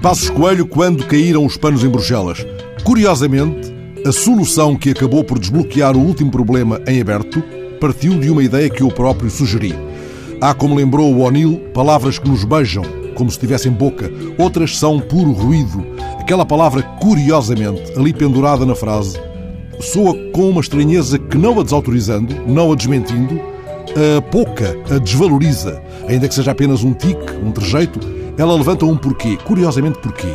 Passos Coelho quando caíram os panos em Bruxelas. Curiosamente, a solução que acabou por desbloquear o último problema em aberto partiu de uma ideia que eu próprio sugeri. Há, como lembrou o O'Neill, palavras que nos beijam, como se tivessem boca, outras são puro ruído. Aquela palavra, curiosamente, ali pendurada na frase, soa com uma estranheza que, não a desautorizando, não a desmentindo, a pouca, a desvaloriza, ainda que seja apenas um tique, um trejeito, ela levanta um porquê. Curiosamente, porquê?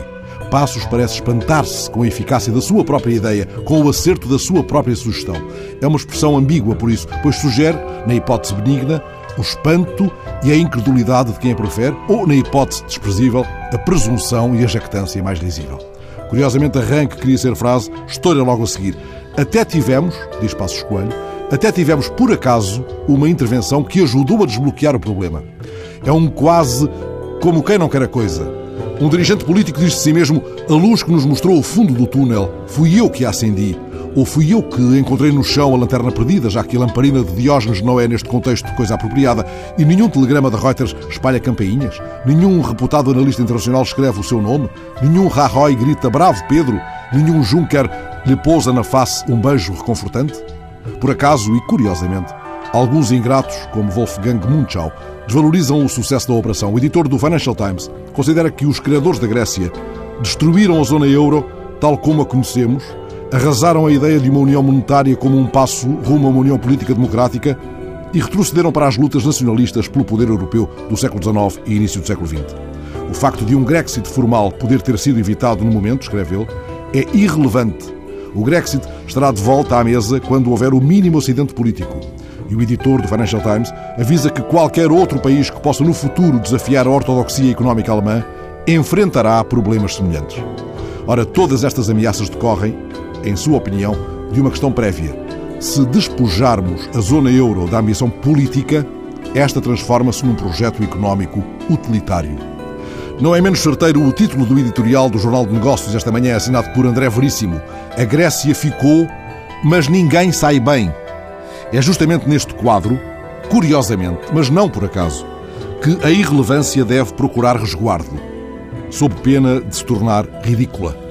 Passos parece espantar-se com a eficácia da sua própria ideia, com o acerto da sua própria sugestão. É uma expressão ambígua, por isso, pois sugere, na hipótese benigna, o espanto e a incredulidade de quem a profere, ou, na hipótese desprezível, a presunção e a jactância mais risível. Curiosamente, arranque queria ser frase, história logo a seguir. Até tivemos, diz Passos Coelho, até tivemos, por acaso, uma intervenção que ajudou a desbloquear o problema. É um quase como quem não quer a coisa. Um dirigente político diz de si mesmo: a luz que nos mostrou o fundo do túnel fui eu que a acendi. Ou fui eu que encontrei no chão a lanterna perdida, já que a lamparina de Diógenes não é, neste contexto, coisa apropriada, e nenhum telegrama de Reuters espalha campainhas, nenhum reputado analista internacional escreve o seu nome, nenhum Rajoy grita bravo Pedro, nenhum Juncker lhe pousa na face um beijo reconfortante? Por acaso, e curiosamente, alguns ingratos, como Wolfgang Munchau, desvalorizam o sucesso da operação. O editor do Financial Times considera que os criadores da Grécia destruíram a zona euro tal como a conhecemos, arrasaram a ideia de uma união monetária como um passo rumo a uma união política democrática e retrocederam para as lutas nacionalistas pelo poder europeu do século XIX e início do século XX. O facto de um Grexit formal poder ter sido evitado no momento, escreve ele, é irrelevante. O Grexit estará de volta à mesa quando houver o mínimo acidente político e o editor do Financial Times avisa que qualquer outro país que possa no futuro desafiar a ortodoxia económica alemã enfrentará problemas semelhantes. Ora, todas estas ameaças decorrem, em sua opinião, de uma questão prévia. Se despojarmos a zona euro da ambição política, esta transforma-se num projeto económico utilitário. Não é menos certeiro o título do editorial do Jornal de Negócios esta manhã, assinado por André Veríssimo. A Grécia ficou, mas ninguém sai bem. É justamente neste quadro, curiosamente, mas não por acaso, que a irrelevância deve procurar resguardo, sob pena de se tornar ridícula.